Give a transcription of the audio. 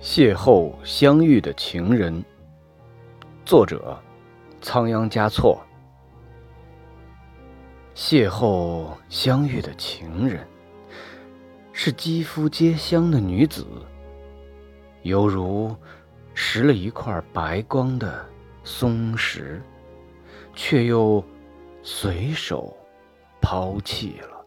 邂逅相遇的情人。作者仓央嘉措。邂逅相遇的情人是肌肤皆香的女子犹如拾了一块白光的松石却又随手抛弃了。